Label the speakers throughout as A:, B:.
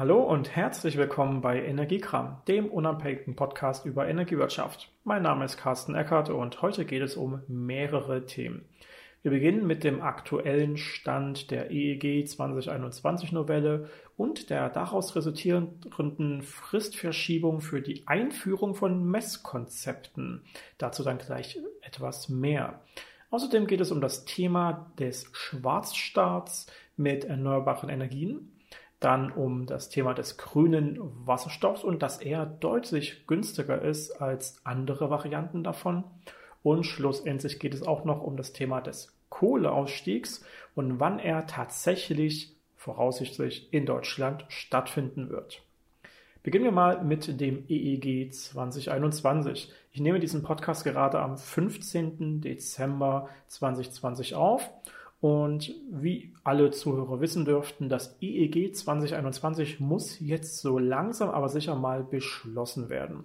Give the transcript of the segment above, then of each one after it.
A: Hallo und herzlich willkommen bei Energiekram, dem unabhängigen Podcast über Energiewirtschaft. Mein Name ist Carsten Eckert und heute geht es um mehrere Themen. Wir beginnen mit dem aktuellen Stand der EEG 2021 Novelle und der daraus resultierenden Fristverschiebung für die Einführung von Messkonzepten. Dazu dann gleich etwas mehr. Außerdem geht es um das Thema des Schwarzstarts mit erneuerbaren Energien, dann um das Thema des grünen Wasserstoffs und dass er deutlich günstiger ist als andere Varianten davon und schlussendlich geht es auch noch um das Thema des Kohleausstiegs und wann er tatsächlich voraussichtlich in Deutschland stattfinden wird. Beginnen wir mal mit dem EEG 2021. Ich nehme diesen Podcast gerade am 15. Dezember 2020 auf und wie alle Zuhörer wissen dürften, das EEG 2021 muss jetzt so langsam aber sicher mal beschlossen werden.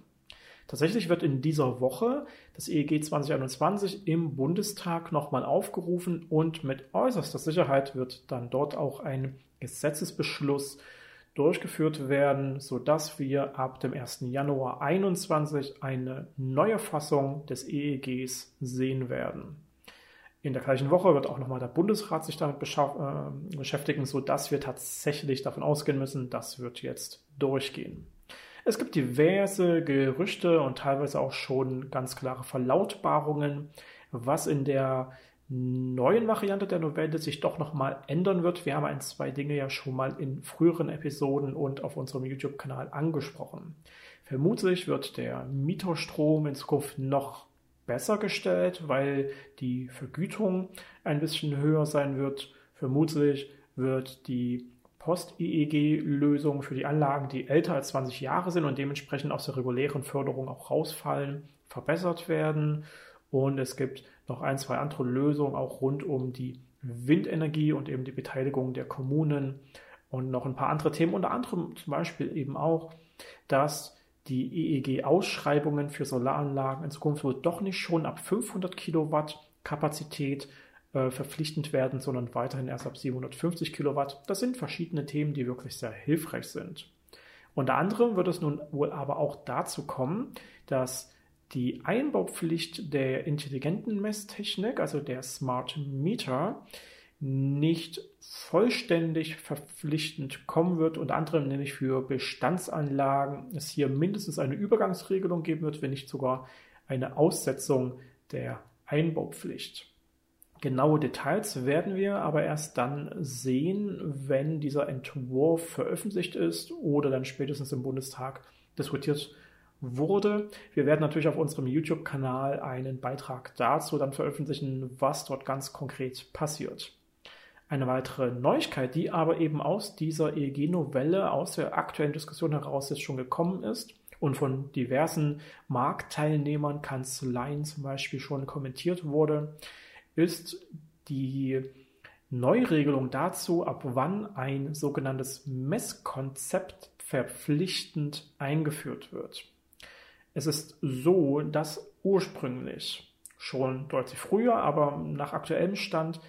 A: Tatsächlich wird in dieser Woche das EEG 2021 im Bundestag nochmal aufgerufen und mit äußerster Sicherheit wird dann dort auch ein Gesetzesbeschluss durchgeführt werden, sodass wir ab dem 1. Januar 2021 eine neue Fassung des EEGs sehen werden. In der gleichen Woche wird auch nochmal der Bundesrat sich damit äh, beschäftigen, sodass wir tatsächlich davon ausgehen müssen, das wird jetzt durchgehen. Es gibt diverse Gerüchte und teilweise auch schon ganz klare Verlautbarungen, was in der neuen Variante der Novelle sich doch nochmal ändern wird. Wir haben ein, zwei Dinge ja schon mal in früheren Episoden und auf unserem YouTube-Kanal angesprochen. Vermutlich wird der Mieterstrom in Zukunft noch besser gestellt, weil die Vergütung ein bisschen höher sein wird. Vermutlich wird die Post-EEG-Lösungen für die Anlagen, die älter als 20 Jahre sind und dementsprechend aus der regulären Förderung auch rausfallen, verbessert werden. Und es gibt noch ein, zwei andere Lösungen auch rund um die Windenergie und eben die Beteiligung der Kommunen und noch ein paar andere Themen, unter anderem zum Beispiel eben auch, dass die EEG-Ausschreibungen für Solaranlagen in Zukunft wohl doch nicht schon ab 500 Kilowatt Kapazität äh, verpflichtend werden, sondern weiterhin erst ab 750 Kilowatt. Das sind verschiedene Themen, die wirklich sehr hilfreich sind. Unter anderem wird es nun wohl aber auch dazu kommen, dass die Einbaupflicht der intelligenten Messtechnik, also der Smart Meter, nicht vollständig verpflichtend kommen wird, unter anderem nämlich für Bestandsanlagen es hier mindestens eine Übergangsregelung geben wird, wenn nicht sogar eine Aussetzung der Einbaupflicht. Genaue Details werden wir aber erst dann sehen, wenn dieser Entwurf veröffentlicht ist oder dann spätestens im Bundestag diskutiert wurde. Wir werden natürlich auf unserem YouTube-Kanal einen Beitrag dazu dann veröffentlichen, was dort ganz konkret passiert. Eine weitere Neuigkeit, die aber eben aus dieser EEG-Novelle, aus der aktuellen Diskussion heraus jetzt schon gekommen ist und von diversen Marktteilnehmern, Kanzleien zum Beispiel schon kommentiert wurde, ist die Neuregelung dazu, ab wann ein sogenanntes Messkonzept verpflichtend eingeführt wird. Es ist so, dass ursprünglich schon deutlich früher, aber nach aktuellem Stand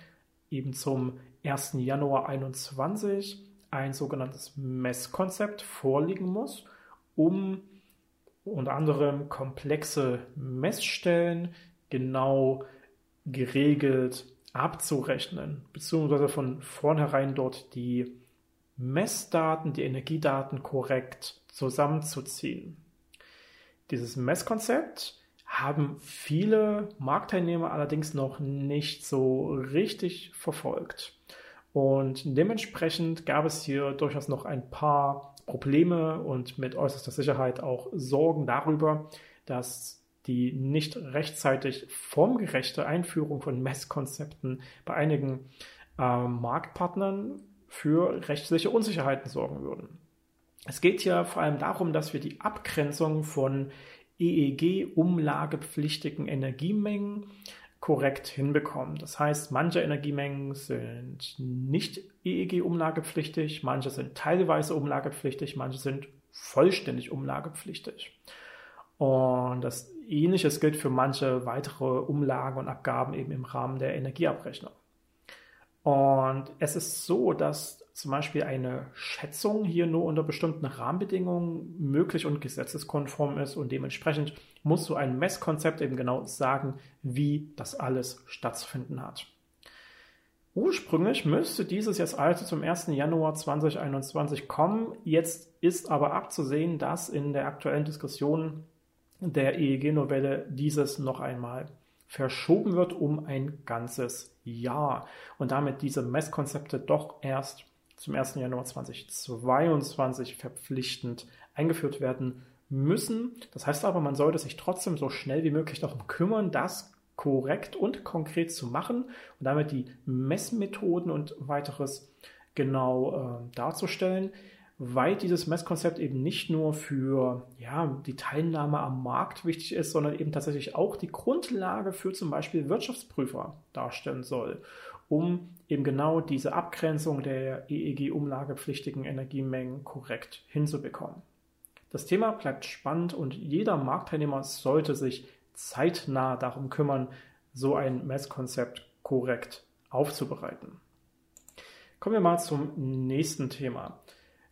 A: eben zum 1. Januar 2021 ein sogenanntes Messkonzept vorliegen muss, um unter anderem komplexe Messstellen genau geregelt abzurechnen, beziehungsweise von vornherein dort die Messdaten, die Energiedaten korrekt zusammenzuziehen. Dieses Messkonzept haben viele Marktteilnehmer allerdings noch nicht so richtig verfolgt. Und dementsprechend gab es hier durchaus noch ein paar Probleme und mit äußerster Sicherheit auch Sorgen darüber, dass die nicht rechtzeitig formgerechte Einführung von Messkonzepten bei einigen äh, Marktpartnern für rechtliche Unsicherheiten sorgen würden. Es geht hier vor allem darum, dass wir die Abgrenzung von EEG-umlagepflichtigen Energiemengen korrekt hinbekommen. Das heißt, manche Energiemengen sind nicht EEG-umlagepflichtig, manche sind teilweise umlagepflichtig, manche sind vollständig umlagepflichtig. Und das Ähnliches gilt für manche weitere Umlagen und Abgaben eben im Rahmen der Energieabrechnung. Und es ist so, dass zum Beispiel eine Schätzung hier nur unter bestimmten Rahmenbedingungen möglich und gesetzeskonform ist und dementsprechend muss so ein Messkonzept eben genau sagen, wie das alles stattzufinden hat. Ursprünglich müsste dieses jetzt also zum 1. Januar 2021 kommen. Jetzt ist aber abzusehen, dass in der aktuellen Diskussion der EEG-Novelle dieses noch einmal verschoben wird um ein ganzes Jahr und damit diese Messkonzepte doch erst zum 1. Januar 2022 verpflichtend eingeführt werden müssen. Das heißt aber, man sollte sich trotzdem so schnell wie möglich darum kümmern, das korrekt und konkret zu machen und damit die Messmethoden und weiteres genau äh, darzustellen weil dieses Messkonzept eben nicht nur für ja, die Teilnahme am Markt wichtig ist, sondern eben tatsächlich auch die Grundlage für zum Beispiel Wirtschaftsprüfer darstellen soll, um eben genau diese Abgrenzung der EEG-umlagepflichtigen Energiemengen korrekt hinzubekommen. Das Thema bleibt spannend und jeder Marktteilnehmer sollte sich zeitnah darum kümmern, so ein Messkonzept korrekt aufzubereiten. Kommen wir mal zum nächsten Thema.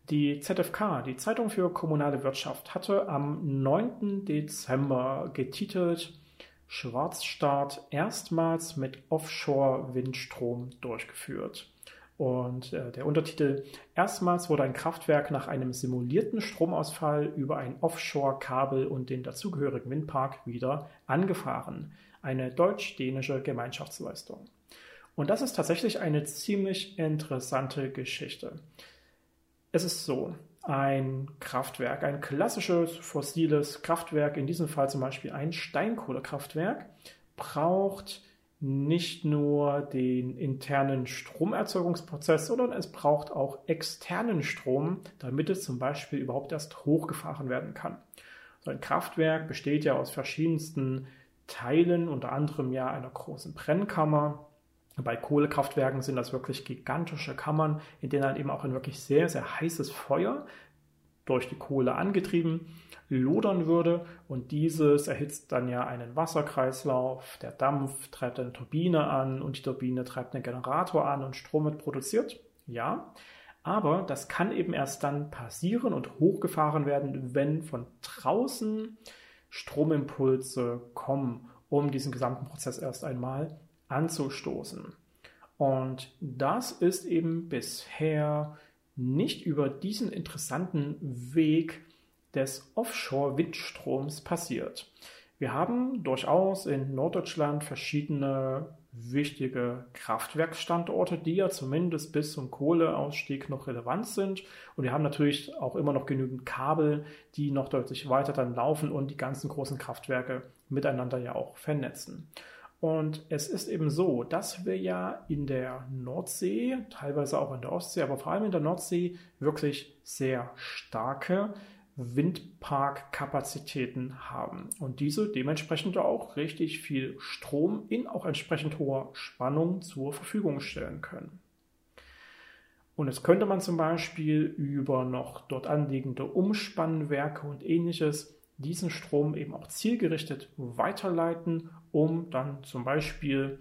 A: Die ZFK, die Zeitung für kommunale Wirtschaft, hatte am 9. Dezember getitelt Schwarzstart erstmals mit Offshore-Windstrom durchgeführt. Und äh, der Untertitel Erstmals wurde ein Kraftwerk nach einem simulierten Stromausfall über ein Offshore-Kabel und den dazugehörigen Windpark wieder angefahren. Eine deutsch-dänische Gemeinschaftsleistung. Und das ist tatsächlich eine ziemlich interessante Geschichte. Es ist so, ein Kraftwerk, ein klassisches fossiles Kraftwerk, in diesem Fall zum Beispiel ein Steinkohlekraftwerk, braucht nicht nur den internen Stromerzeugungsprozess, sondern es braucht auch externen Strom, damit es zum Beispiel überhaupt erst hochgefahren werden kann. So ein Kraftwerk besteht ja aus verschiedensten Teilen, unter anderem ja einer großen Brennkammer, bei Kohlekraftwerken sind das wirklich gigantische Kammern, in denen dann eben auch ein wirklich sehr, sehr heißes Feuer durch die Kohle angetrieben lodern würde und dieses erhitzt dann ja einen Wasserkreislauf, der Dampf treibt eine Turbine an und die Turbine treibt einen Generator an und Strom wird produziert. Ja, aber das kann eben erst dann passieren und hochgefahren werden, wenn von draußen Stromimpulse kommen, um diesen gesamten Prozess erst einmal anzustoßen. Und das ist eben bisher nicht über diesen interessanten Weg des Offshore-Windstroms passiert. Wir haben durchaus in Norddeutschland verschiedene wichtige Kraftwerksstandorte, die ja zumindest bis zum Kohleausstieg noch relevant sind. Und wir haben natürlich auch immer noch genügend Kabel, die noch deutlich weiter dann laufen und die ganzen großen Kraftwerke miteinander ja auch vernetzen. Und es ist eben so, dass wir ja in der Nordsee, teilweise auch in der Ostsee, aber vor allem in der Nordsee wirklich sehr starke Windparkkapazitäten haben und diese dementsprechend auch richtig viel Strom in auch entsprechend hoher Spannung zur Verfügung stellen können. Und jetzt könnte man zum Beispiel über noch dort anliegende Umspannwerke und ähnliches diesen Strom eben auch zielgerichtet weiterleiten, um dann zum Beispiel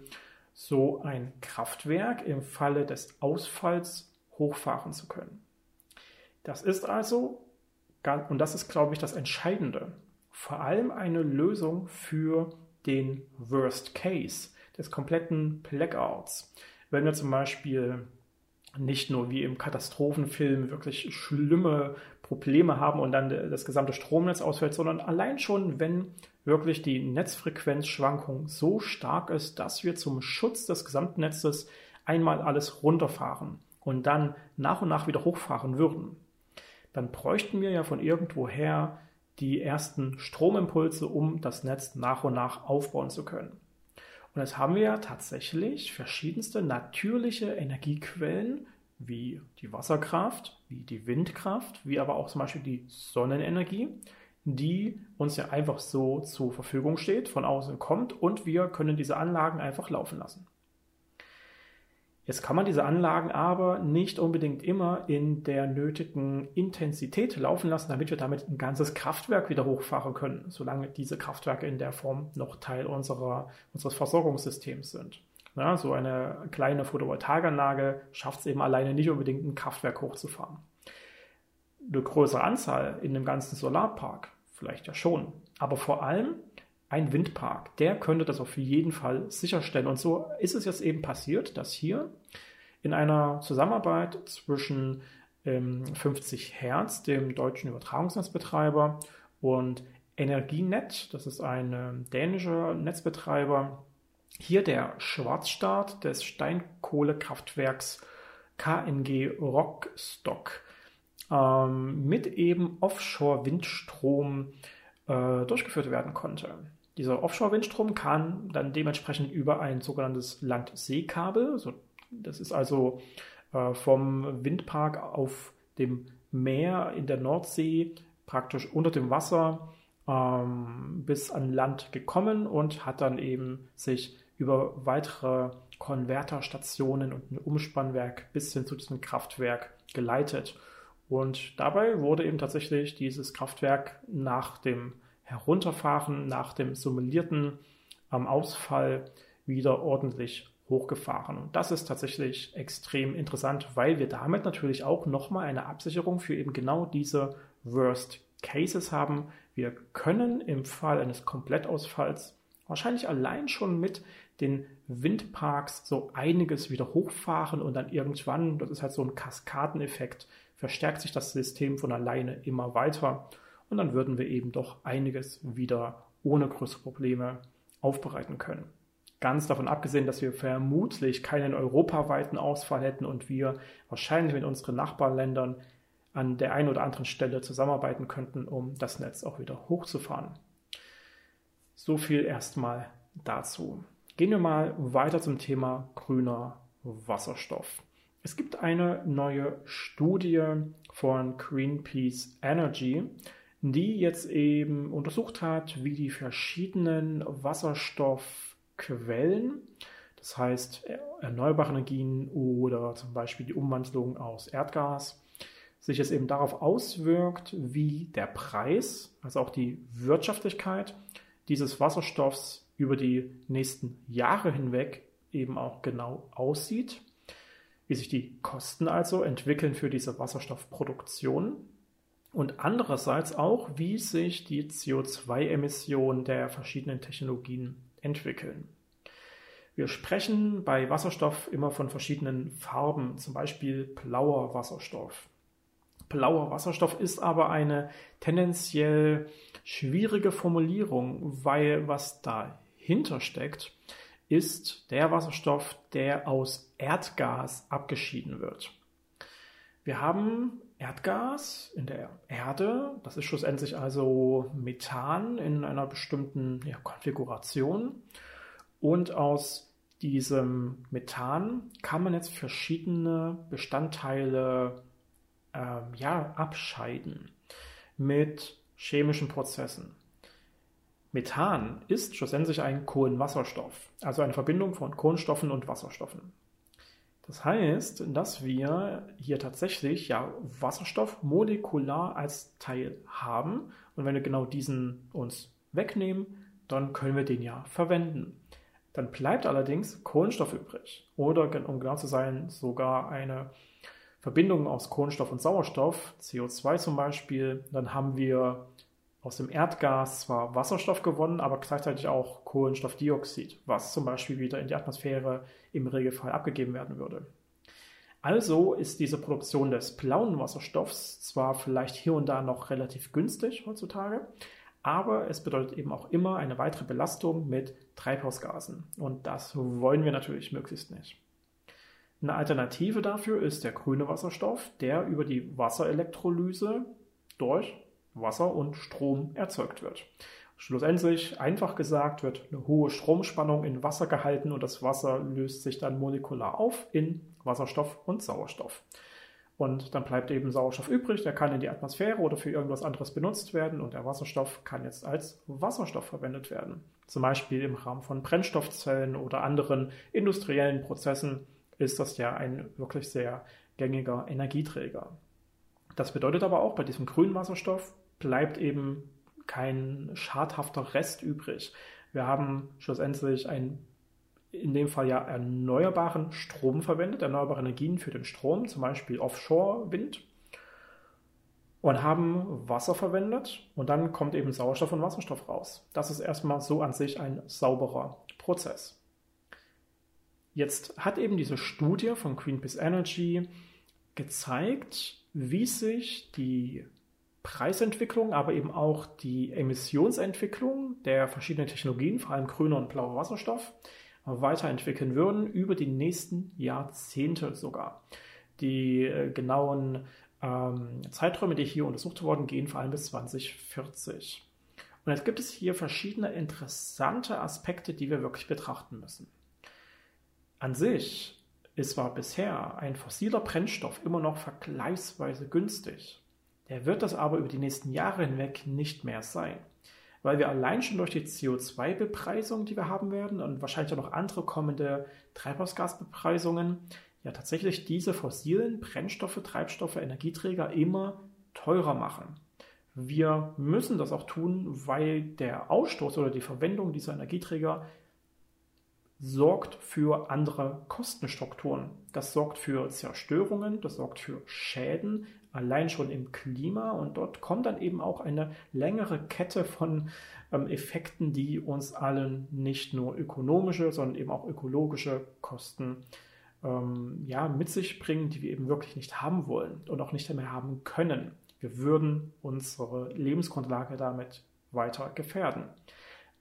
A: so ein Kraftwerk im Falle des Ausfalls hochfahren zu können. Das ist also, und das ist, glaube ich, das Entscheidende, vor allem eine Lösung für den Worst Case des kompletten Blackouts. Wenn wir zum Beispiel nicht nur wie im Katastrophenfilm wirklich schlimme Probleme haben und dann das gesamte Stromnetz ausfällt, sondern allein schon, wenn wirklich die Netzfrequenzschwankung so stark ist, dass wir zum Schutz des gesamten Netzes einmal alles runterfahren und dann nach und nach wieder hochfahren würden, dann bräuchten wir ja von irgendwoher die ersten Stromimpulse, um das Netz nach und nach aufbauen zu können. Und jetzt haben wir ja tatsächlich verschiedenste natürliche Energiequellen, wie die Wasserkraft, wie die Windkraft, wie aber auch zum Beispiel die Sonnenenergie, die uns ja einfach so zur Verfügung steht, von außen kommt und wir können diese Anlagen einfach laufen lassen. Jetzt kann man diese Anlagen aber nicht unbedingt immer in der nötigen Intensität laufen lassen, damit wir damit ein ganzes Kraftwerk wieder hochfahren können, solange diese Kraftwerke in der Form noch Teil unserer, unseres Versorgungssystems sind. Ja, so eine kleine Photovoltaikanlage schafft es eben alleine nicht unbedingt ein Kraftwerk hochzufahren. Eine größere Anzahl in dem ganzen Solarpark vielleicht ja schon. Aber vor allem ein Windpark, der könnte das auf jeden Fall sicherstellen. Und so ist es jetzt eben passiert, dass hier in einer Zusammenarbeit zwischen ähm, 50 Hertz, dem deutschen Übertragungsnetzbetreiber, und Energienet, das ist ein äh, dänischer Netzbetreiber, hier der Schwarzstart des Steinkohlekraftwerks KNG Rockstock ähm, mit eben Offshore-Windstrom äh, durchgeführt werden konnte. Dieser Offshore-Windstrom kann dann dementsprechend über ein sogenanntes Land-See-Kabel, also das ist also äh, vom Windpark auf dem Meer in der Nordsee praktisch unter dem Wasser ähm, bis an Land gekommen und hat dann eben sich über weitere Konverterstationen und ein Umspannwerk bis hin zu diesem Kraftwerk geleitet. Und dabei wurde eben tatsächlich dieses Kraftwerk nach dem Herunterfahren, nach dem simulierten ähm, Ausfall wieder ordentlich hochgefahren. Und das ist tatsächlich extrem interessant, weil wir damit natürlich auch nochmal eine Absicherung für eben genau diese Worst Cases haben. Wir können im Fall eines Komplettausfalls wahrscheinlich allein schon mit den Windparks so einiges wieder hochfahren und dann irgendwann, das ist halt so ein Kaskadeneffekt, verstärkt sich das System von alleine immer weiter und dann würden wir eben doch einiges wieder ohne größere Probleme aufbereiten können. Ganz davon abgesehen, dass wir vermutlich keinen europaweiten Ausfall hätten und wir wahrscheinlich mit unseren Nachbarländern an der einen oder anderen Stelle zusammenarbeiten könnten, um das Netz auch wieder hochzufahren. So viel erstmal dazu. Gehen wir mal weiter zum Thema grüner Wasserstoff. Es gibt eine neue Studie von Greenpeace Energy, die jetzt eben untersucht hat, wie die verschiedenen Wasserstoffquellen, das heißt erneuerbare Energien oder zum Beispiel die Umwandlung aus Erdgas, sich es eben darauf auswirkt, wie der Preis, also auch die Wirtschaftlichkeit dieses Wasserstoffs über die nächsten Jahre hinweg eben auch genau aussieht wie sich die Kosten also entwickeln für diese Wasserstoffproduktion und andererseits auch, wie sich die CO2-Emissionen der verschiedenen Technologien entwickeln. Wir sprechen bei Wasserstoff immer von verschiedenen Farben, zum Beispiel blauer Wasserstoff. Blauer Wasserstoff ist aber eine tendenziell schwierige Formulierung, weil was dahinter steckt, ist der Wasserstoff, der aus Erdgas abgeschieden wird. Wir haben Erdgas in der Erde, das ist schlussendlich also Methan in einer bestimmten ja, Konfiguration. Und aus diesem Methan kann man jetzt verschiedene Bestandteile ähm, ja, abscheiden mit chemischen Prozessen. Methan ist schlussendlich ein Kohlenwasserstoff, also eine Verbindung von Kohlenstoffen und Wasserstoffen. Das heißt, dass wir hier tatsächlich ja Wasserstoff molekular als Teil haben und wenn wir genau diesen uns wegnehmen, dann können wir den ja verwenden. Dann bleibt allerdings Kohlenstoff übrig oder um genau zu sein, sogar eine Verbindung aus Kohlenstoff und Sauerstoff, CO2 zum Beispiel. Dann haben wir aus dem Erdgas zwar Wasserstoff gewonnen, aber gleichzeitig auch Kohlenstoffdioxid, was zum Beispiel wieder in die Atmosphäre im Regelfall abgegeben werden würde. Also ist diese Produktion des blauen Wasserstoffs zwar vielleicht hier und da noch relativ günstig heutzutage, aber es bedeutet eben auch immer eine weitere Belastung mit Treibhausgasen. Und das wollen wir natürlich möglichst nicht. Eine Alternative dafür ist der grüne Wasserstoff, der über die Wasserelektrolyse durch Wasser und Strom erzeugt wird. Schlussendlich, einfach gesagt, wird eine hohe Stromspannung in Wasser gehalten und das Wasser löst sich dann molekular auf in Wasserstoff und Sauerstoff. Und dann bleibt eben Sauerstoff übrig, der kann in die Atmosphäre oder für irgendwas anderes benutzt werden und der Wasserstoff kann jetzt als Wasserstoff verwendet werden. Zum Beispiel im Rahmen von Brennstoffzellen oder anderen industriellen Prozessen ist das ja ein wirklich sehr gängiger Energieträger. Das bedeutet aber auch bei diesem grünen Wasserstoff, bleibt eben kein schadhafter Rest übrig. Wir haben schlussendlich ein in dem Fall ja erneuerbaren Strom verwendet, erneuerbare Energien für den Strom, zum Beispiel Offshore-Wind, und haben Wasser verwendet und dann kommt eben Sauerstoff und Wasserstoff raus. Das ist erstmal so an sich ein sauberer Prozess. Jetzt hat eben diese Studie von Greenpeace Energy gezeigt, wie sich die Preisentwicklung, aber eben auch die Emissionsentwicklung der verschiedenen Technologien, vor allem grüner und blauer Wasserstoff, weiterentwickeln würden über die nächsten Jahrzehnte sogar. Die äh, genauen ähm, Zeiträume, die hier untersucht wurden, gehen vor allem bis 2040. Und jetzt gibt es hier verschiedene interessante Aspekte, die wir wirklich betrachten müssen. An sich ist zwar bisher ein fossiler Brennstoff immer noch vergleichsweise günstig. Der wird das aber über die nächsten Jahre hinweg nicht mehr sein, weil wir allein schon durch die CO2-Bepreisung, die wir haben werden und wahrscheinlich auch noch andere kommende Treibhausgasbepreisungen, ja tatsächlich diese fossilen Brennstoffe, Treibstoffe, Energieträger immer teurer machen. Wir müssen das auch tun, weil der Ausstoß oder die Verwendung dieser Energieträger sorgt für andere Kostenstrukturen. Das sorgt für Zerstörungen, das sorgt für Schäden, allein schon im Klima. Und dort kommt dann eben auch eine längere Kette von ähm, Effekten, die uns allen nicht nur ökonomische, sondern eben auch ökologische Kosten ähm, ja, mit sich bringen, die wir eben wirklich nicht haben wollen und auch nicht mehr haben können. Wir würden unsere Lebensgrundlage damit weiter gefährden.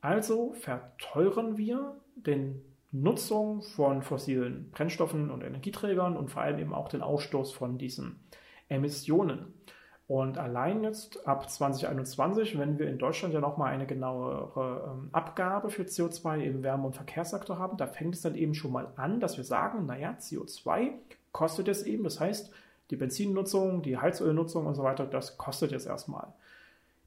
A: Also verteuern wir den Nutzung von fossilen Brennstoffen und Energieträgern und vor allem eben auch den Ausstoß von diesen Emissionen. Und allein jetzt ab 2021, wenn wir in Deutschland ja nochmal eine genauere ähm, Abgabe für CO2 im Wärme- und Verkehrssektor haben, da fängt es dann eben schon mal an, dass wir sagen, naja, CO2 kostet es eben. Das heißt, die Benzinnutzung, die Heizölnutzung und so weiter, das kostet jetzt erstmal.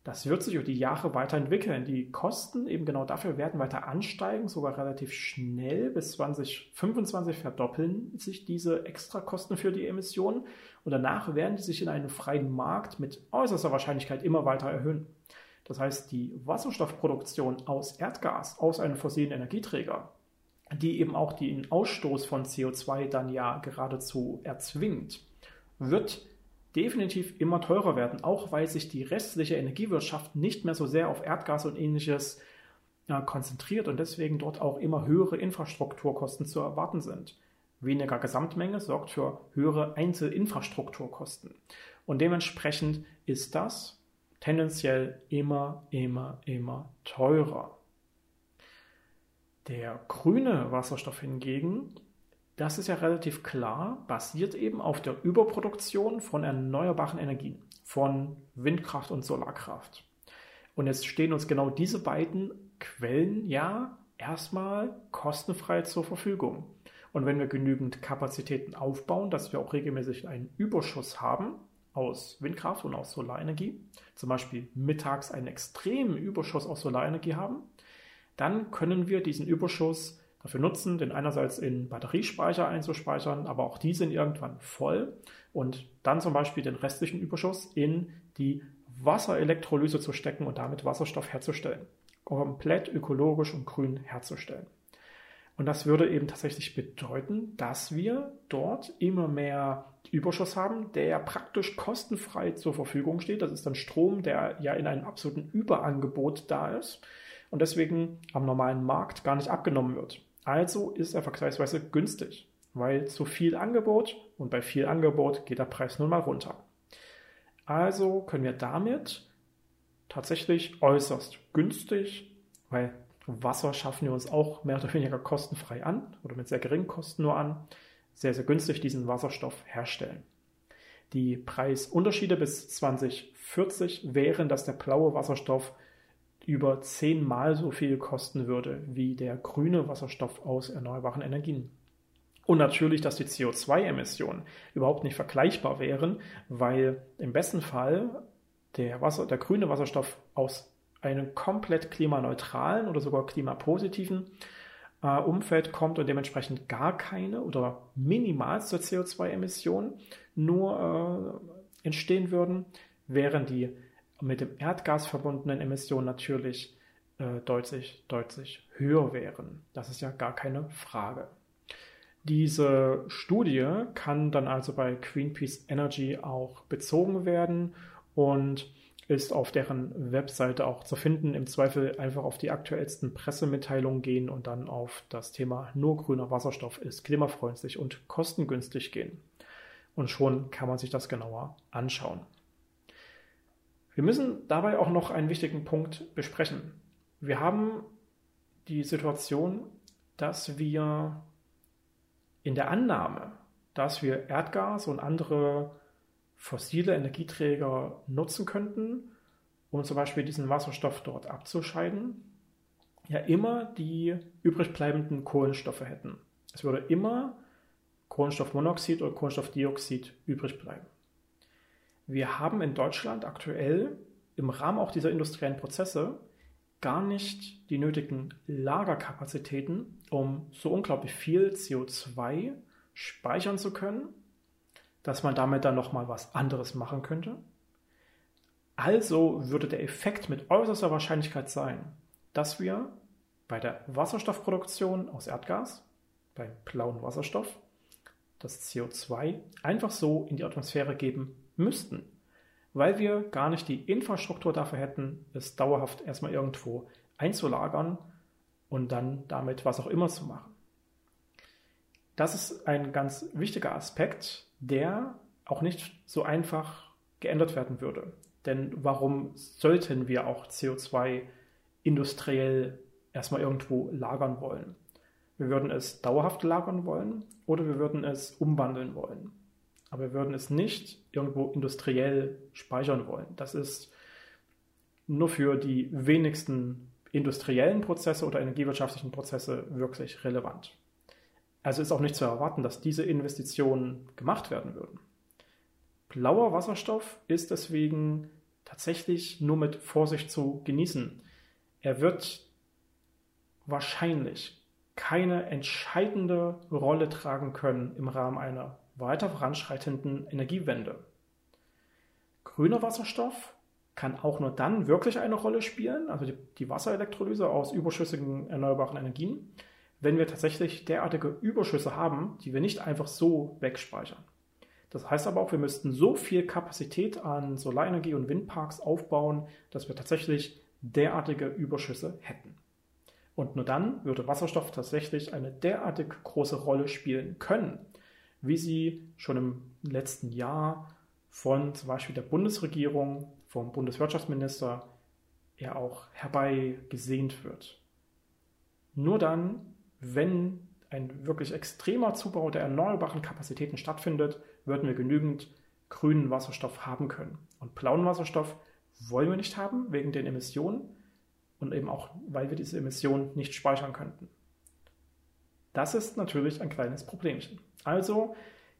A: Das wird sich über die Jahre weiterentwickeln. Die Kosten eben genau dafür werden weiter ansteigen, sogar relativ schnell. Bis 2025 verdoppeln sich diese Extrakosten für die Emissionen und danach werden die sich in einem freien Markt mit äußerster Wahrscheinlichkeit immer weiter erhöhen. Das heißt, die Wasserstoffproduktion aus Erdgas, aus einem fossilen Energieträger, die eben auch den Ausstoß von CO2 dann ja geradezu erzwingt, wird definitiv immer teurer werden, auch weil sich die restliche Energiewirtschaft nicht mehr so sehr auf Erdgas und ähnliches ja, konzentriert und deswegen dort auch immer höhere Infrastrukturkosten zu erwarten sind. Weniger Gesamtmenge sorgt für höhere Einzelinfrastrukturkosten. Und dementsprechend ist das tendenziell immer, immer, immer teurer. Der grüne Wasserstoff hingegen das ist ja relativ klar, basiert eben auf der Überproduktion von erneuerbaren Energien, von Windkraft und Solarkraft. Und jetzt stehen uns genau diese beiden Quellen ja erstmal kostenfrei zur Verfügung. Und wenn wir genügend Kapazitäten aufbauen, dass wir auch regelmäßig einen Überschuss haben aus Windkraft und aus Solarenergie, zum Beispiel mittags einen extremen Überschuss aus Solarenergie haben, dann können wir diesen Überschuss dafür nutzen, den einerseits in Batteriespeicher einzuspeichern, aber auch die sind irgendwann voll und dann zum Beispiel den restlichen Überschuss in die Wasserelektrolyse zu stecken und damit Wasserstoff herzustellen. Komplett ökologisch und grün herzustellen. Und das würde eben tatsächlich bedeuten, dass wir dort immer mehr Überschuss haben, der praktisch kostenfrei zur Verfügung steht. Das ist dann Strom, der ja in einem absoluten Überangebot da ist und deswegen am normalen Markt gar nicht abgenommen wird. Also ist er vergleichsweise günstig, weil zu viel Angebot und bei viel Angebot geht der Preis nun mal runter. Also können wir damit tatsächlich äußerst günstig, weil Wasser schaffen wir uns auch mehr oder weniger kostenfrei an oder mit sehr geringen Kosten nur an, sehr, sehr günstig diesen Wasserstoff herstellen. Die Preisunterschiede bis 2040 wären, dass der blaue Wasserstoff über zehnmal so viel kosten würde wie der grüne Wasserstoff aus erneuerbaren Energien. Und natürlich, dass die CO2-Emissionen überhaupt nicht vergleichbar wären, weil im besten Fall der, Wasser, der grüne Wasserstoff aus einem komplett klimaneutralen oder sogar klimapositiven äh, Umfeld kommt und dementsprechend gar keine oder minimalste CO2-Emissionen nur äh, entstehen würden, während die mit dem Erdgas verbundenen Emissionen natürlich äh, deutlich, deutlich höher wären. Das ist ja gar keine Frage. Diese Studie kann dann also bei Greenpeace Energy auch bezogen werden und ist auf deren Webseite auch zu finden. Im Zweifel einfach auf die aktuellsten Pressemitteilungen gehen und dann auf das Thema nur grüner Wasserstoff ist klimafreundlich und kostengünstig gehen. Und schon kann man sich das genauer anschauen. Wir müssen dabei auch noch einen wichtigen Punkt besprechen. Wir haben die Situation, dass wir in der Annahme, dass wir Erdgas und andere fossile Energieträger nutzen könnten, um zum Beispiel diesen Wasserstoff dort abzuscheiden, ja immer die übrig bleibenden Kohlenstoffe hätten. Es würde immer Kohlenstoffmonoxid oder Kohlenstoffdioxid übrig bleiben. Wir haben in Deutschland aktuell im Rahmen auch dieser industriellen Prozesse gar nicht die nötigen Lagerkapazitäten, um so unglaublich viel CO2 speichern zu können, dass man damit dann nochmal was anderes machen könnte. Also würde der Effekt mit äußerster Wahrscheinlichkeit sein, dass wir bei der Wasserstoffproduktion aus Erdgas, beim blauen Wasserstoff, das CO2 einfach so in die Atmosphäre geben müssten weil wir gar nicht die Infrastruktur dafür hätten, es dauerhaft erstmal irgendwo einzulagern und dann damit was auch immer zu machen. Das ist ein ganz wichtiger Aspekt, der auch nicht so einfach geändert werden würde. Denn warum sollten wir auch CO2 industriell erstmal irgendwo lagern wollen? Wir würden es dauerhaft lagern wollen oder wir würden es umwandeln wollen aber wir würden es nicht irgendwo industriell speichern wollen. Das ist nur für die wenigsten industriellen Prozesse oder energiewirtschaftlichen Prozesse wirklich relevant. Also ist auch nicht zu erwarten, dass diese Investitionen gemacht werden würden. Blauer Wasserstoff ist deswegen tatsächlich nur mit Vorsicht zu genießen. Er wird wahrscheinlich keine entscheidende Rolle tragen können im Rahmen einer weiter voranschreitenden Energiewende. Grüner Wasserstoff kann auch nur dann wirklich eine Rolle spielen, also die, die Wasserelektrolyse aus überschüssigen erneuerbaren Energien, wenn wir tatsächlich derartige Überschüsse haben, die wir nicht einfach so wegspeichern. Das heißt aber auch, wir müssten so viel Kapazität an Solarenergie und Windparks aufbauen, dass wir tatsächlich derartige Überschüsse hätten. Und nur dann würde Wasserstoff tatsächlich eine derartig große Rolle spielen können, wie sie schon im letzten Jahr von zum Beispiel der Bundesregierung, vom Bundeswirtschaftsminister ja auch herbeigesehnt wird. Nur dann, wenn ein wirklich extremer Zubau der erneuerbaren Kapazitäten stattfindet, würden wir genügend grünen Wasserstoff haben können. Und blauen Wasserstoff wollen wir nicht haben wegen den Emissionen und eben auch, weil wir diese Emissionen nicht speichern könnten. Das ist natürlich ein kleines Problemchen. Also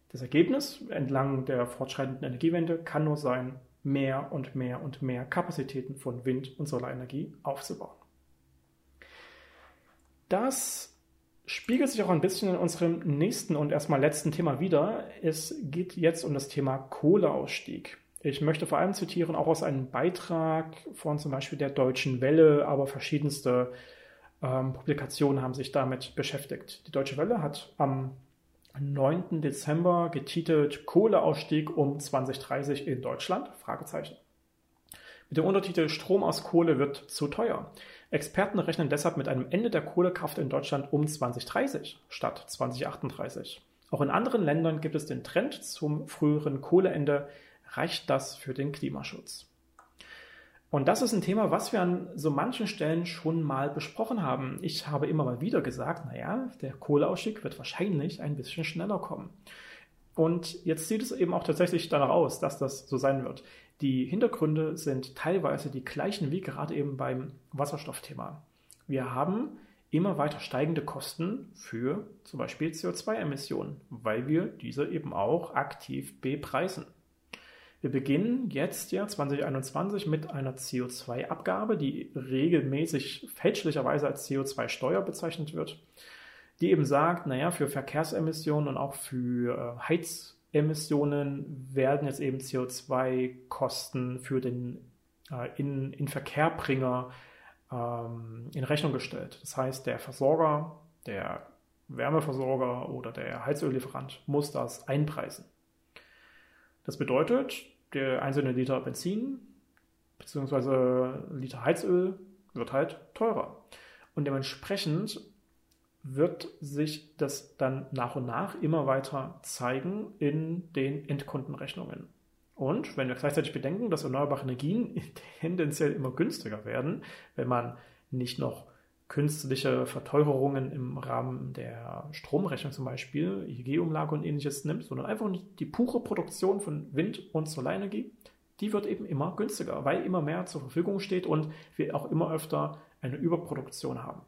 A: das Ergebnis entlang der fortschreitenden Energiewende kann nur sein, mehr und mehr und mehr Kapazitäten von Wind- und Solarenergie aufzubauen. Das spiegelt sich auch ein bisschen in unserem nächsten und erstmal letzten Thema wieder. Es geht jetzt um das Thema Kohleausstieg. Ich möchte vor allem zitieren, auch aus einem Beitrag von zum Beispiel der Deutschen Welle, aber verschiedenste ähm, Publikationen haben sich damit beschäftigt. Die Deutsche Welle hat am 9. Dezember getitelt Kohleausstieg um 2030 in Deutschland? Fragezeichen. Mit dem Untertitel Strom aus Kohle wird zu teuer. Experten rechnen deshalb mit einem Ende der Kohlekraft in Deutschland um 2030 statt 2038. Auch in anderen Ländern gibt es den Trend zum früheren Kohleende. Reicht das für den Klimaschutz? Und das ist ein Thema, was wir an so manchen Stellen schon mal besprochen haben. Ich habe immer mal wieder gesagt, naja, der Kohleausstieg wird wahrscheinlich ein bisschen schneller kommen. Und jetzt sieht es eben auch tatsächlich danach aus, dass das so sein wird. Die Hintergründe sind teilweise die gleichen wie gerade eben beim Wasserstoffthema. Wir haben immer weiter steigende Kosten für zum Beispiel CO2-Emissionen, weil wir diese eben auch aktiv bepreisen. Wir beginnen jetzt ja 2021 mit einer CO2-Abgabe, die regelmäßig fälschlicherweise als CO2-Steuer bezeichnet wird, die eben sagt, naja, für Verkehrsemissionen und auch für äh, Heizemissionen werden jetzt eben CO2-Kosten für den äh, in, in Verkehrbringer ähm, in Rechnung gestellt. Das heißt, der Versorger, der Wärmeversorger oder der Heizöllieferant muss das einpreisen. Das bedeutet, der einzelne Liter Benzin bzw. Liter Heizöl wird halt teurer. Und dementsprechend wird sich das dann nach und nach immer weiter zeigen in den Endkundenrechnungen. Und wenn wir gleichzeitig bedenken, dass erneuerbare Energien tendenziell immer günstiger werden, wenn man nicht noch künstliche Verteuerungen im Rahmen der Stromrechnung zum Beispiel, EEG-Umlage und ähnliches nimmt, sondern einfach die pure Produktion von Wind- und Solarenergie, die wird eben immer günstiger, weil immer mehr zur Verfügung steht und wir auch immer öfter eine Überproduktion haben.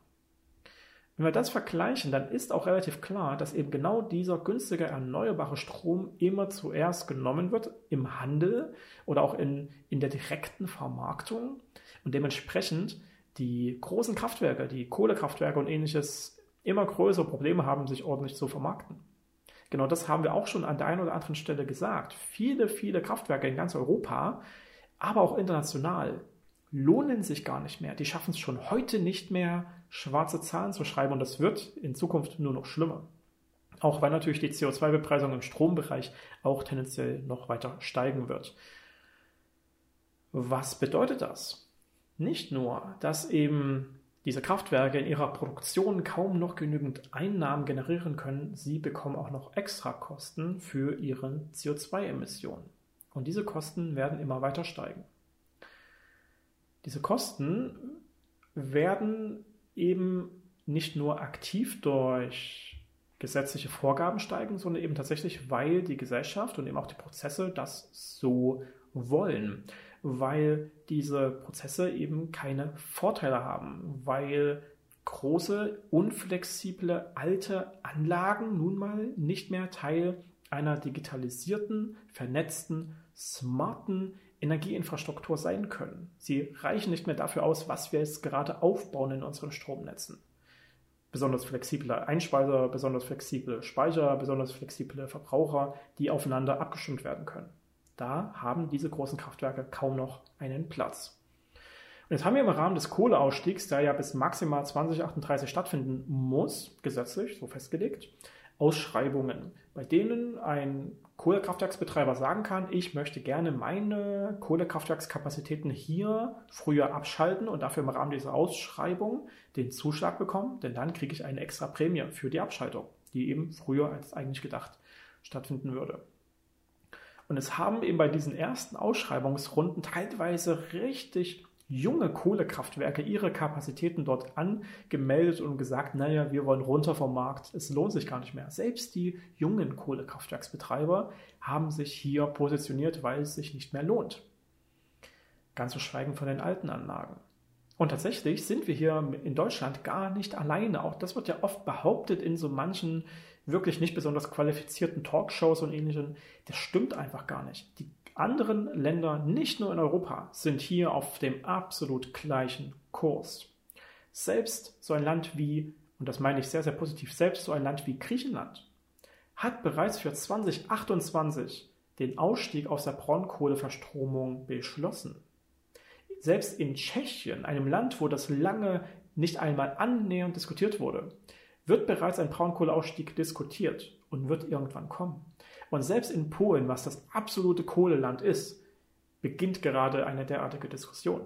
A: Wenn wir das vergleichen, dann ist auch relativ klar, dass eben genau dieser günstige erneuerbare Strom immer zuerst genommen wird im Handel oder auch in, in der direkten Vermarktung und dementsprechend die großen Kraftwerke, die Kohlekraftwerke und ähnliches immer größere Probleme haben, sich ordentlich zu vermarkten. Genau das haben wir auch schon an der einen oder anderen Stelle gesagt. Viele, viele Kraftwerke in ganz Europa, aber auch international lohnen sich gar nicht mehr. Die schaffen es schon heute nicht mehr, schwarze Zahlen zu schreiben und das wird in Zukunft nur noch schlimmer. Auch weil natürlich die CO2-Bepreisung im Strombereich auch tendenziell noch weiter steigen wird. Was bedeutet das? Nicht nur, dass eben diese Kraftwerke in ihrer Produktion kaum noch genügend Einnahmen generieren können, sie bekommen auch noch Extrakosten für ihre CO2-Emissionen. Und diese Kosten werden immer weiter steigen. Diese Kosten werden eben nicht nur aktiv durch gesetzliche Vorgaben steigen, sondern eben tatsächlich, weil die Gesellschaft und eben auch die Prozesse das so wollen, weil diese Prozesse eben keine Vorteile haben, weil große, unflexible, alte Anlagen nun mal nicht mehr Teil einer digitalisierten, vernetzten, smarten Energieinfrastruktur sein können. Sie reichen nicht mehr dafür aus, was wir jetzt gerade aufbauen in unseren Stromnetzen. Besonders flexible Einspeiser, besonders flexible Speicher, besonders flexible Verbraucher, die aufeinander abgestimmt werden können. Da haben diese großen Kraftwerke kaum noch einen Platz. Und jetzt haben wir im Rahmen des Kohleausstiegs, der ja bis maximal 2038 stattfinden muss, gesetzlich so festgelegt, Ausschreibungen, bei denen ein Kohlekraftwerksbetreiber sagen kann, ich möchte gerne meine Kohlekraftwerkskapazitäten hier früher abschalten und dafür im Rahmen dieser Ausschreibung den Zuschlag bekommen, denn dann kriege ich eine extra Prämie für die Abschaltung, die eben früher als eigentlich gedacht stattfinden würde. Und es haben eben bei diesen ersten Ausschreibungsrunden teilweise richtig junge Kohlekraftwerke ihre Kapazitäten dort angemeldet und gesagt, naja, wir wollen runter vom Markt, es lohnt sich gar nicht mehr. Selbst die jungen Kohlekraftwerksbetreiber haben sich hier positioniert, weil es sich nicht mehr lohnt. Ganz zu schweigen von den alten Anlagen. Und tatsächlich sind wir hier in Deutschland gar nicht alleine. Auch das wird ja oft behauptet in so manchen wirklich nicht besonders qualifizierten Talkshows und ähnlichen. Das stimmt einfach gar nicht. Die anderen Länder, nicht nur in Europa, sind hier auf dem absolut gleichen Kurs. Selbst so ein Land wie, und das meine ich sehr, sehr positiv, selbst so ein Land wie Griechenland hat bereits für 2028 den Ausstieg aus der Braunkohleverstromung beschlossen. Selbst in Tschechien, einem Land, wo das lange nicht einmal annähernd diskutiert wurde, wird bereits ein Braunkohleausstieg diskutiert und wird irgendwann kommen. Und selbst in Polen, was das absolute Kohleland ist, beginnt gerade eine derartige Diskussion.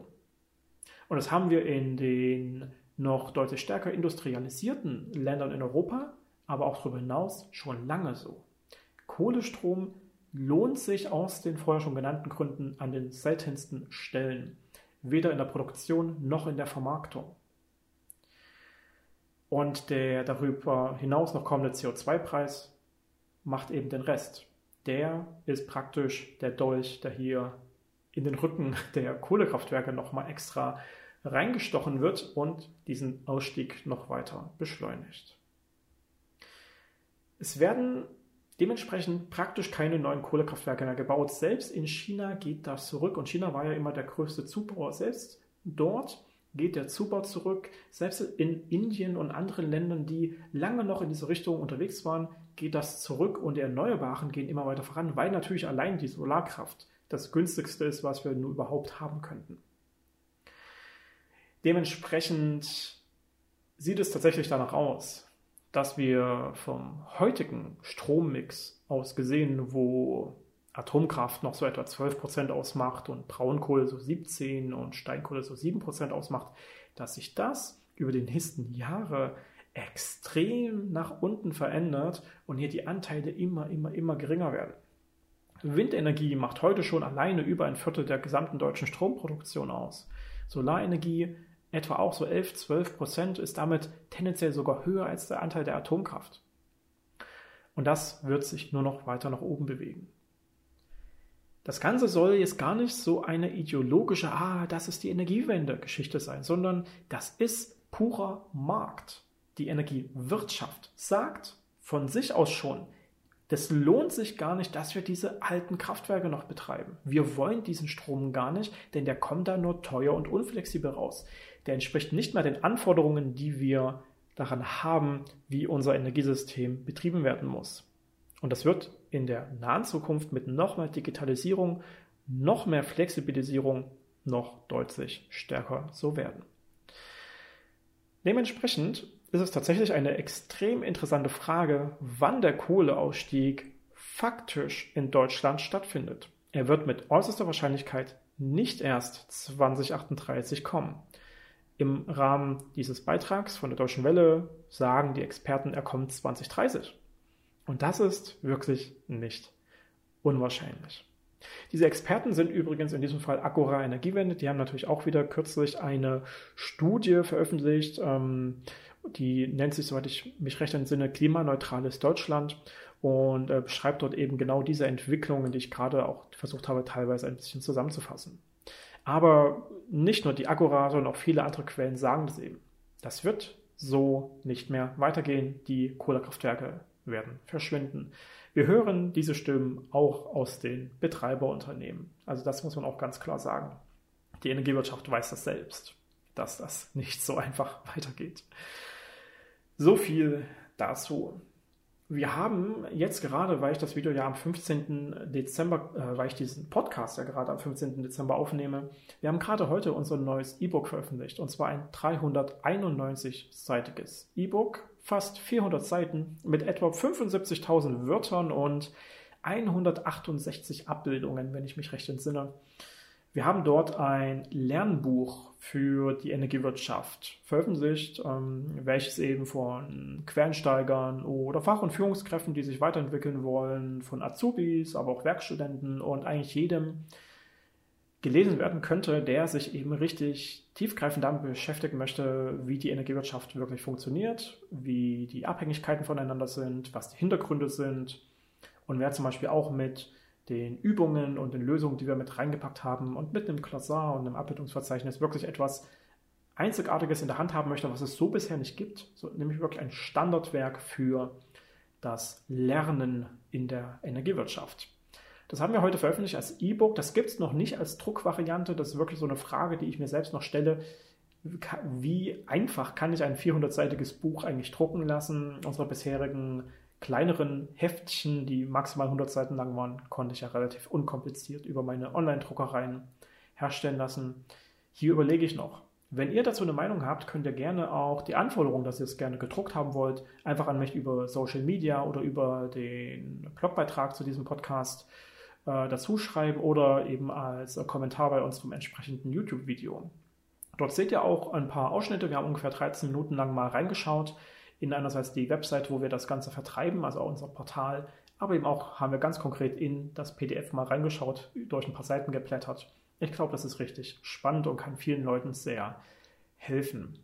A: Und das haben wir in den noch deutlich stärker industrialisierten Ländern in Europa, aber auch darüber hinaus schon lange so. Kohlestrom lohnt sich aus den vorher schon genannten Gründen an den seltensten Stellen, weder in der Produktion noch in der Vermarktung. Und der darüber hinaus noch kommende CO2-Preis macht eben den Rest. Der ist praktisch der Dolch, der hier in den Rücken der Kohlekraftwerke nochmal extra reingestochen wird und diesen Ausstieg noch weiter beschleunigt. Es werden dementsprechend praktisch keine neuen Kohlekraftwerke mehr gebaut. Selbst in China geht das zurück und China war ja immer der größte Zubauer. Selbst dort geht der Zubau zurück. Selbst in Indien und anderen Ländern, die lange noch in diese Richtung unterwegs waren, geht das zurück und die Erneuerbaren gehen immer weiter voran, weil natürlich allein die Solarkraft das günstigste ist, was wir nur überhaupt haben könnten. Dementsprechend sieht es tatsächlich danach aus, dass wir vom heutigen Strommix aus gesehen, wo Atomkraft noch so etwa 12% ausmacht und Braunkohle so 17 und Steinkohle so 7% ausmacht, dass sich das über die nächsten Jahre extrem nach unten verändert und hier die Anteile immer, immer, immer geringer werden. Windenergie macht heute schon alleine über ein Viertel der gesamten deutschen Stromproduktion aus. Solarenergie etwa auch so 11, 12 Prozent ist damit tendenziell sogar höher als der Anteil der Atomkraft. Und das wird sich nur noch weiter nach oben bewegen. Das Ganze soll jetzt gar nicht so eine ideologische, ah, das ist die Energiewende-Geschichte sein, sondern das ist purer Markt. Die Energiewirtschaft sagt von sich aus schon, das lohnt sich gar nicht, dass wir diese alten Kraftwerke noch betreiben. Wir wollen diesen Strom gar nicht, denn der kommt da nur teuer und unflexibel raus. Der entspricht nicht mehr den Anforderungen, die wir daran haben, wie unser Energiesystem betrieben werden muss. Und das wird in der nahen Zukunft mit noch mehr Digitalisierung, noch mehr Flexibilisierung noch deutlich stärker so werden. Dementsprechend ist es tatsächlich eine extrem interessante Frage, wann der Kohleausstieg faktisch in Deutschland stattfindet. Er wird mit äußerster Wahrscheinlichkeit nicht erst 2038 kommen. Im Rahmen dieses Beitrags von der Deutschen Welle sagen die Experten, er kommt 2030. Und das ist wirklich nicht unwahrscheinlich. Diese Experten sind übrigens in diesem Fall Agora Energiewende. Die haben natürlich auch wieder kürzlich eine Studie veröffentlicht, ähm, die nennt sich, soweit ich mich recht entsinne, Klimaneutrales Deutschland und äh, beschreibt dort eben genau diese Entwicklungen, die ich gerade auch versucht habe, teilweise ein bisschen zusammenzufassen. Aber nicht nur die Agora, sondern auch viele andere Quellen sagen das eben. Das wird so nicht mehr weitergehen. Die Kohlekraftwerke werden verschwinden. Wir hören diese Stimmen auch aus den Betreiberunternehmen. Also das muss man auch ganz klar sagen. Die Energiewirtschaft weiß das selbst, dass das nicht so einfach weitergeht. So viel dazu. Wir haben jetzt gerade, weil ich das Video ja am 15. Dezember, äh, weil ich diesen Podcast ja gerade am 15. Dezember aufnehme, wir haben gerade heute unser neues E-Book veröffentlicht und zwar ein 391-seitiges E-Book fast 400 Seiten mit etwa 75.000 Wörtern und 168 Abbildungen, wenn ich mich recht entsinne. Wir haben dort ein Lernbuch für die Energiewirtschaft veröffentlicht, ähm, welches eben von Quereinsteigern oder Fach- und Führungskräften, die sich weiterentwickeln wollen, von Azubis, aber auch Werkstudenten und eigentlich jedem gelesen werden könnte, der sich eben richtig tiefgreifend damit beschäftigen möchte, wie die Energiewirtschaft wirklich funktioniert, wie die Abhängigkeiten voneinander sind, was die Hintergründe sind und wer zum Beispiel auch mit den Übungen und den Lösungen, die wir mit reingepackt haben und mit einem Klassar und einem Abbildungsverzeichnis wirklich etwas Einzigartiges in der Hand haben möchte, was es so bisher nicht gibt, so, nämlich wirklich ein Standardwerk für das Lernen in der Energiewirtschaft. Das haben wir heute veröffentlicht als E-Book. Das gibt es noch nicht als Druckvariante. Das ist wirklich so eine Frage, die ich mir selbst noch stelle. Wie einfach kann ich ein 400-seitiges Buch eigentlich drucken lassen? Unsere bisherigen kleineren Heftchen, die maximal 100 Seiten lang waren, konnte ich ja relativ unkompliziert über meine Online-Druckereien herstellen lassen. Hier überlege ich noch. Wenn ihr dazu eine Meinung habt, könnt ihr gerne auch die Anforderung, dass ihr es gerne gedruckt haben wollt, einfach an mich über Social Media oder über den Blogbeitrag zu diesem Podcast äh, dazu schreiben oder eben als äh, Kommentar bei unserem entsprechenden YouTube-Video. Dort seht ihr auch ein paar Ausschnitte. Wir haben ungefähr 13 Minuten lang mal reingeschaut in einerseits die Website, wo wir das Ganze vertreiben, also auch unser Portal, aber eben auch haben wir ganz konkret in das PDF mal reingeschaut, durch ein paar Seiten geblättert. Ich glaube, das ist richtig spannend und kann vielen Leuten sehr helfen.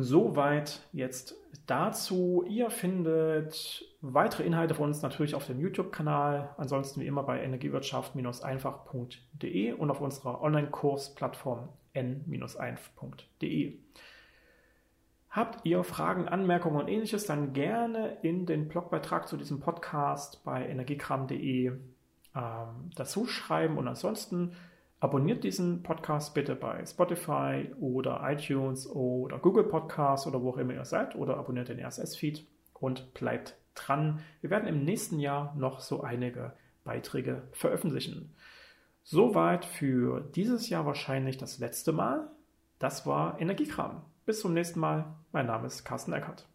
A: Soweit jetzt dazu. Ihr findet weitere Inhalte von uns natürlich auf dem YouTube-Kanal, ansonsten wie immer bei energiewirtschaft-einfach.de und auf unserer Online-Kursplattform n-1.de. Habt ihr Fragen, Anmerkungen und ähnliches, dann gerne in den Blogbeitrag zu diesem Podcast bei energiekram.de ähm, dazu schreiben und ansonsten Abonniert diesen Podcast bitte bei Spotify oder iTunes oder Google Podcasts oder wo auch immer ihr seid oder abonniert den RSS-Feed und bleibt dran. Wir werden im nächsten Jahr noch so einige Beiträge veröffentlichen. Soweit für dieses Jahr wahrscheinlich das letzte Mal. Das war Energiekram. Bis zum nächsten Mal. Mein Name ist Carsten Eckert.